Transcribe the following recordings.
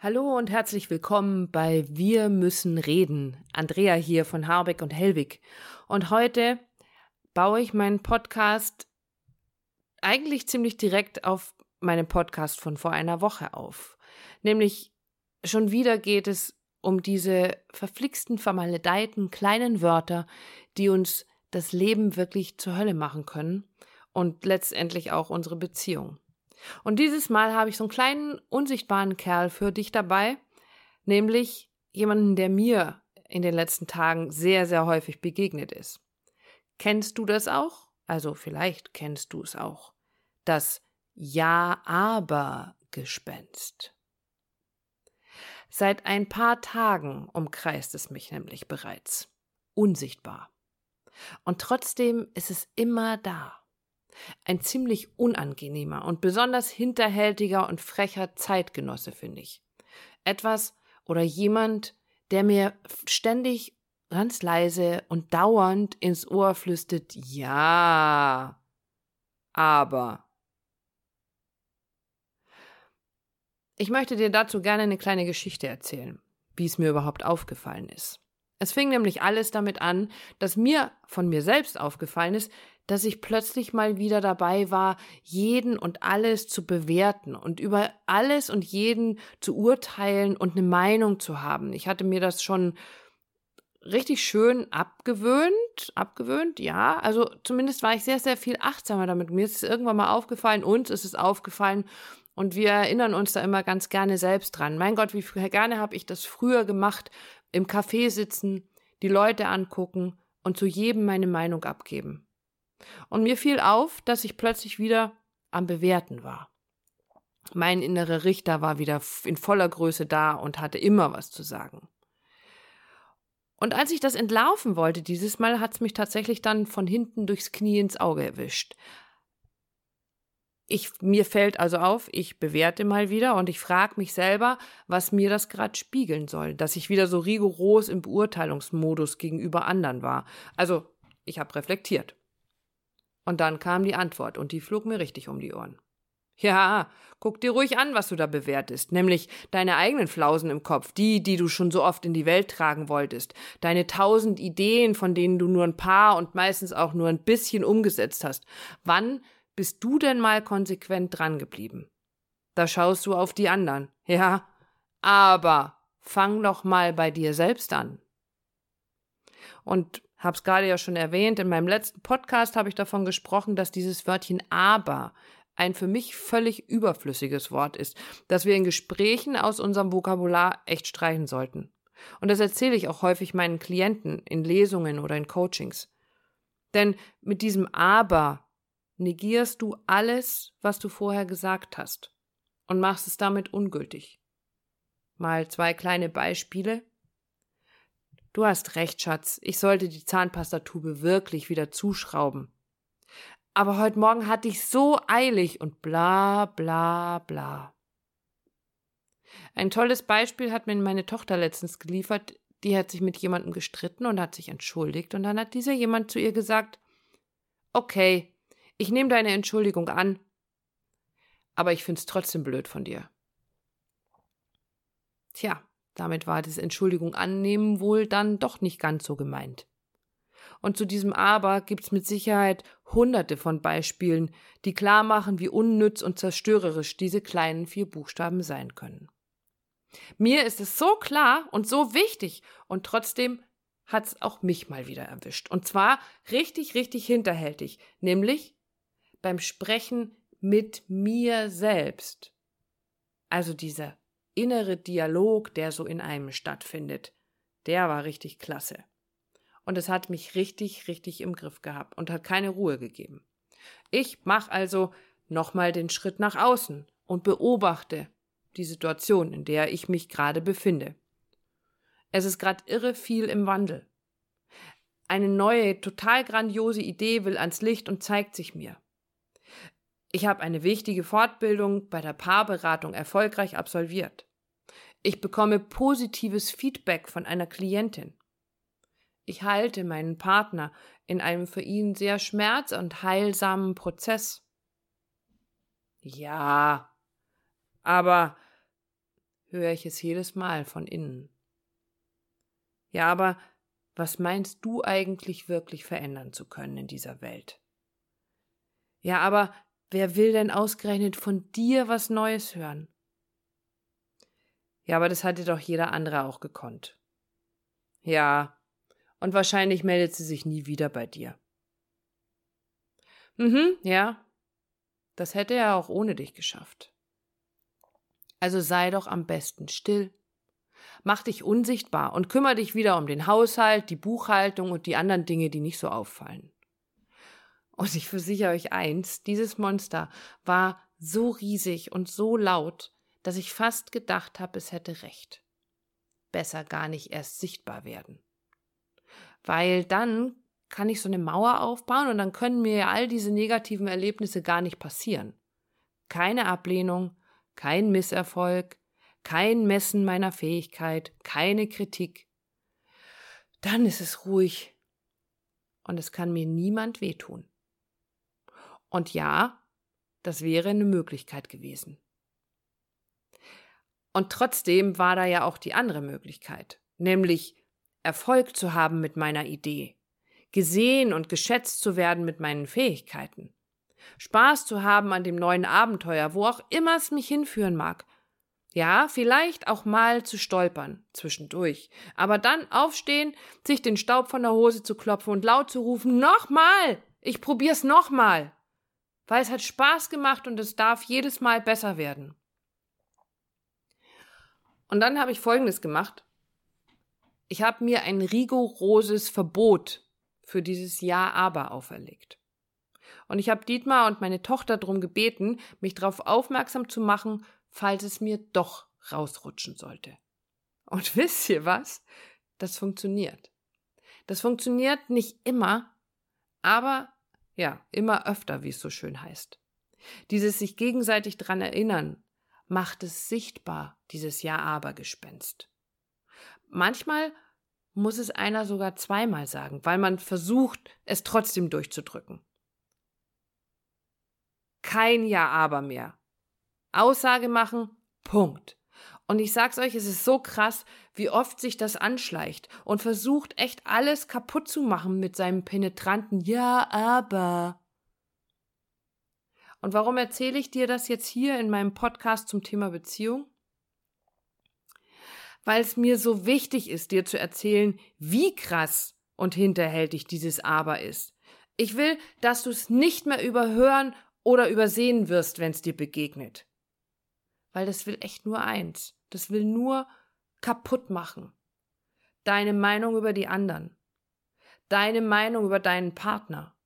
Hallo und herzlich willkommen bei Wir müssen reden. Andrea hier von Harbeck und Hellwig. Und heute baue ich meinen Podcast eigentlich ziemlich direkt auf meinem Podcast von vor einer Woche auf. Nämlich schon wieder geht es um diese verflixten, vermaledeiten kleinen Wörter, die uns das Leben wirklich zur Hölle machen können und letztendlich auch unsere Beziehung. Und dieses Mal habe ich so einen kleinen, unsichtbaren Kerl für dich dabei, nämlich jemanden, der mir in den letzten Tagen sehr, sehr häufig begegnet ist. Kennst du das auch? Also vielleicht kennst du es auch. Das Ja-Aber-Gespenst. Seit ein paar Tagen umkreist es mich nämlich bereits. Unsichtbar. Und trotzdem ist es immer da. Ein ziemlich unangenehmer und besonders hinterhältiger und frecher Zeitgenosse, finde ich. Etwas oder jemand, der mir ständig ganz leise und dauernd ins Ohr flüstert, ja, aber. Ich möchte dir dazu gerne eine kleine Geschichte erzählen, wie es mir überhaupt aufgefallen ist. Es fing nämlich alles damit an, dass mir von mir selbst aufgefallen ist, dass ich plötzlich mal wieder dabei war, jeden und alles zu bewerten und über alles und jeden zu urteilen und eine Meinung zu haben. Ich hatte mir das schon richtig schön abgewöhnt, abgewöhnt, ja. Also zumindest war ich sehr, sehr viel achtsamer damit. Mir ist es irgendwann mal aufgefallen, uns ist es aufgefallen und wir erinnern uns da immer ganz gerne selbst dran. Mein Gott, wie gerne habe ich das früher gemacht, im Café sitzen, die Leute angucken und zu jedem meine Meinung abgeben. Und mir fiel auf, dass ich plötzlich wieder am Bewerten war. Mein innerer Richter war wieder in voller Größe da und hatte immer was zu sagen. Und als ich das entlaufen wollte, dieses Mal hat es mich tatsächlich dann von hinten durchs Knie ins Auge erwischt. Ich, mir fällt also auf, ich bewerte mal wieder und ich frage mich selber, was mir das gerade spiegeln soll, dass ich wieder so rigoros im Beurteilungsmodus gegenüber anderen war. Also, ich habe reflektiert. Und dann kam die Antwort und die flog mir richtig um die Ohren. Ja, guck dir ruhig an, was du da bewertest, nämlich deine eigenen Flausen im Kopf, die, die du schon so oft in die Welt tragen wolltest, deine tausend Ideen, von denen du nur ein paar und meistens auch nur ein bisschen umgesetzt hast. Wann bist du denn mal konsequent dran geblieben? Da schaust du auf die anderen. Ja, aber fang doch mal bei dir selbst an. Und hab's gerade ja schon erwähnt, in meinem letzten Podcast habe ich davon gesprochen, dass dieses Wörtchen aber ein für mich völlig überflüssiges Wort ist, das wir in Gesprächen aus unserem Vokabular echt streichen sollten. Und das erzähle ich auch häufig meinen Klienten in Lesungen oder in Coachings. Denn mit diesem aber negierst du alles, was du vorher gesagt hast und machst es damit ungültig. Mal zwei kleine Beispiele. Du hast recht, Schatz, ich sollte die Zahnpastatube wirklich wieder zuschrauben. Aber heute Morgen hatte ich so eilig und bla bla bla. Ein tolles Beispiel hat mir meine Tochter letztens geliefert, die hat sich mit jemandem gestritten und hat sich entschuldigt, und dann hat dieser jemand zu ihr gesagt Okay, ich nehme deine Entschuldigung an, aber ich find's trotzdem blöd von dir. Tja, damit war das Entschuldigung annehmen wohl dann doch nicht ganz so gemeint. Und zu diesem Aber gibt's mit Sicherheit hunderte von Beispielen, die klar machen, wie unnütz und zerstörerisch diese kleinen vier Buchstaben sein können. Mir ist es so klar und so wichtig und trotzdem hat's auch mich mal wieder erwischt. Und zwar richtig, richtig hinterhältig, nämlich beim Sprechen mit mir selbst. Also dieser innere Dialog, der so in einem stattfindet, der war richtig klasse. Und es hat mich richtig, richtig im Griff gehabt und hat keine Ruhe gegeben. Ich mache also nochmal den Schritt nach außen und beobachte die Situation, in der ich mich gerade befinde. Es ist gerade irre viel im Wandel. Eine neue, total grandiose Idee will ans Licht und zeigt sich mir. Ich habe eine wichtige Fortbildung bei der Paarberatung erfolgreich absolviert. Ich bekomme positives Feedback von einer Klientin. Ich halte meinen Partner in einem für ihn sehr schmerz- und heilsamen Prozess. Ja, aber höre ich es jedes Mal von innen. Ja, aber was meinst du eigentlich wirklich verändern zu können in dieser Welt? Ja, aber wer will denn ausgerechnet von dir was Neues hören? Ja, aber das hatte doch jeder andere auch gekonnt. Ja, und wahrscheinlich meldet sie sich nie wieder bei dir. Mhm, ja, das hätte er auch ohne dich geschafft. Also sei doch am besten still. Mach dich unsichtbar und kümmere dich wieder um den Haushalt, die Buchhaltung und die anderen Dinge, die nicht so auffallen. Und ich versichere euch eins, dieses Monster war so riesig und so laut, dass ich fast gedacht habe, es hätte recht. Besser gar nicht erst sichtbar werden. Weil dann kann ich so eine Mauer aufbauen und dann können mir all diese negativen Erlebnisse gar nicht passieren. Keine Ablehnung, kein Misserfolg, kein Messen meiner Fähigkeit, keine Kritik. Dann ist es ruhig und es kann mir niemand wehtun. Und ja, das wäre eine Möglichkeit gewesen. Und trotzdem war da ja auch die andere Möglichkeit, nämlich Erfolg zu haben mit meiner Idee, gesehen und geschätzt zu werden mit meinen Fähigkeiten. Spaß zu haben an dem neuen Abenteuer, wo auch immer es mich hinführen mag. Ja, vielleicht auch mal zu stolpern, zwischendurch. Aber dann aufstehen, sich den Staub von der Hose zu klopfen und laut zu rufen, nochmal! Ich probier's nochmal! Weil es hat Spaß gemacht und es darf jedes Mal besser werden. Und dann habe ich Folgendes gemacht. Ich habe mir ein rigoroses Verbot für dieses Ja aber auferlegt. Und ich habe Dietmar und meine Tochter darum gebeten, mich darauf aufmerksam zu machen, falls es mir doch rausrutschen sollte. Und wisst ihr was? Das funktioniert. Das funktioniert nicht immer, aber ja, immer öfter, wie es so schön heißt. Dieses sich gegenseitig dran erinnern, macht es sichtbar, dieses Ja-Aber-Gespenst. Manchmal muss es einer sogar zweimal sagen, weil man versucht, es trotzdem durchzudrücken kein Ja-Aber mehr. Aussage machen, Punkt. Und ich sag's euch, es ist so krass, wie oft sich das anschleicht und versucht echt alles kaputt zu machen mit seinem penetranten Ja, aber. Und warum erzähle ich dir das jetzt hier in meinem Podcast zum Thema Beziehung? Weil es mir so wichtig ist, dir zu erzählen, wie krass und hinterhältig dieses Aber ist. Ich will, dass du es nicht mehr überhören oder übersehen wirst, wenn es dir begegnet. Weil das will echt nur eins. Das will nur kaputt machen. Deine Meinung über die anderen. Deine Meinung über deinen Partner.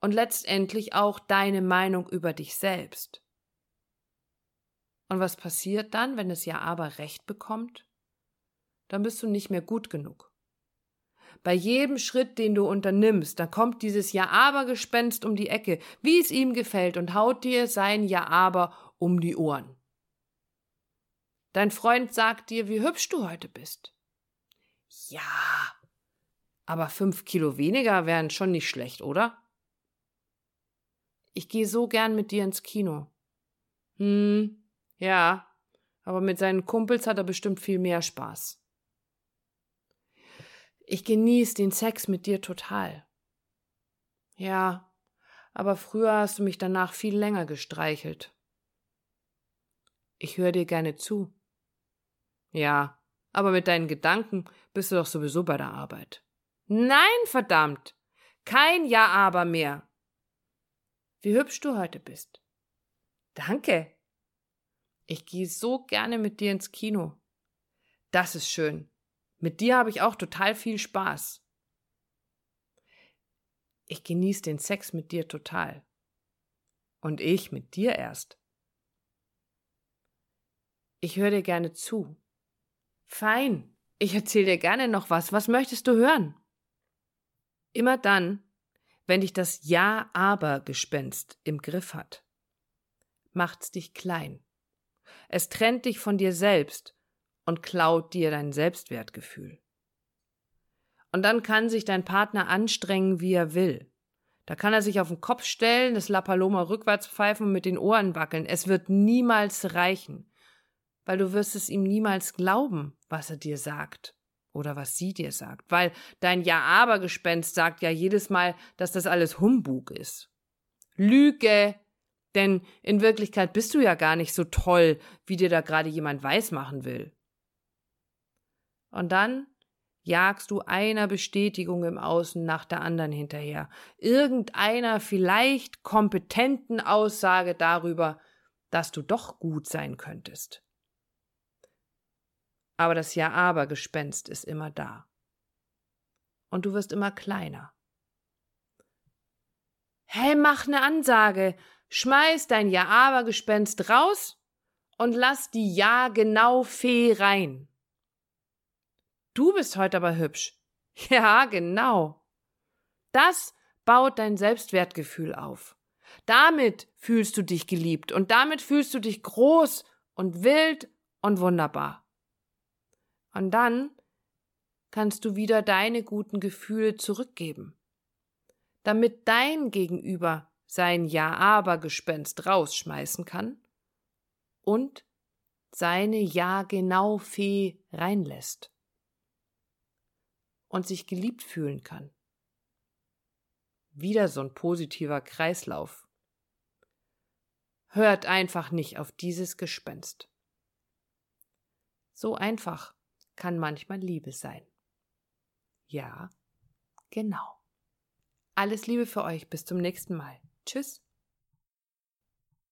Und letztendlich auch deine Meinung über dich selbst. Und was passiert dann, wenn es ja aber recht bekommt? Dann bist du nicht mehr gut genug. Bei jedem Schritt, den du unternimmst, da kommt dieses Ja-Aber-Gespenst um die Ecke, wie es ihm gefällt, und haut dir sein Ja-Aber um die Ohren. Dein Freund sagt dir, wie hübsch du heute bist. Ja, aber fünf Kilo weniger wären schon nicht schlecht, oder? Ich gehe so gern mit dir ins Kino. Hm, ja, aber mit seinen Kumpels hat er bestimmt viel mehr Spaß. Ich genieße den Sex mit dir total. Ja, aber früher hast du mich danach viel länger gestreichelt. Ich höre dir gerne zu. Ja, aber mit deinen Gedanken bist du doch sowieso bei der Arbeit. Nein, verdammt! Kein Ja aber mehr. Wie hübsch du heute bist. Danke. Ich gehe so gerne mit dir ins Kino. Das ist schön. Mit dir habe ich auch total viel Spaß. Ich genieße den Sex mit dir total. Und ich mit dir erst. Ich höre dir gerne zu. Fein, ich erzähle dir gerne noch was. Was möchtest du hören? Immer dann, wenn dich das Ja-Aber-Gespenst im Griff hat, macht's dich klein. Es trennt dich von dir selbst und klaut dir dein Selbstwertgefühl. Und dann kann sich dein Partner anstrengen, wie er will. Da kann er sich auf den Kopf stellen, das La Paloma rückwärts pfeifen und mit den Ohren wackeln. Es wird niemals reichen. weil du wirst es ihm niemals glauben, was er dir sagt oder was sie dir sagt, weil dein Ja-Aber-Gespenst sagt ja jedes Mal, dass das alles Humbug ist. Lüge, denn in Wirklichkeit bist du ja gar nicht so toll, wie dir da gerade jemand weismachen will. Und dann jagst du einer Bestätigung im Außen nach der anderen hinterher, irgendeiner vielleicht kompetenten Aussage darüber, dass du doch gut sein könntest. Aber das Ja-Aber-Gespenst ist immer da. Und du wirst immer kleiner. Hey, mach ne Ansage, schmeiß dein Ja-Aber-Gespenst raus und lass die Ja-Genau-Fee rein. Du bist heute aber hübsch. Ja, genau. Das baut dein Selbstwertgefühl auf. Damit fühlst du dich geliebt und damit fühlst du dich groß und wild und wunderbar. Und dann kannst du wieder deine guten Gefühle zurückgeben, damit dein Gegenüber sein Ja-Aber-Gespenst rausschmeißen kann und seine Ja-Genau-Fee reinlässt und sich geliebt fühlen kann. Wieder so ein positiver Kreislauf. Hört einfach nicht auf dieses Gespenst. So einfach kann manchmal Liebe sein. Ja, genau. Alles Liebe für euch. Bis zum nächsten Mal. Tschüss.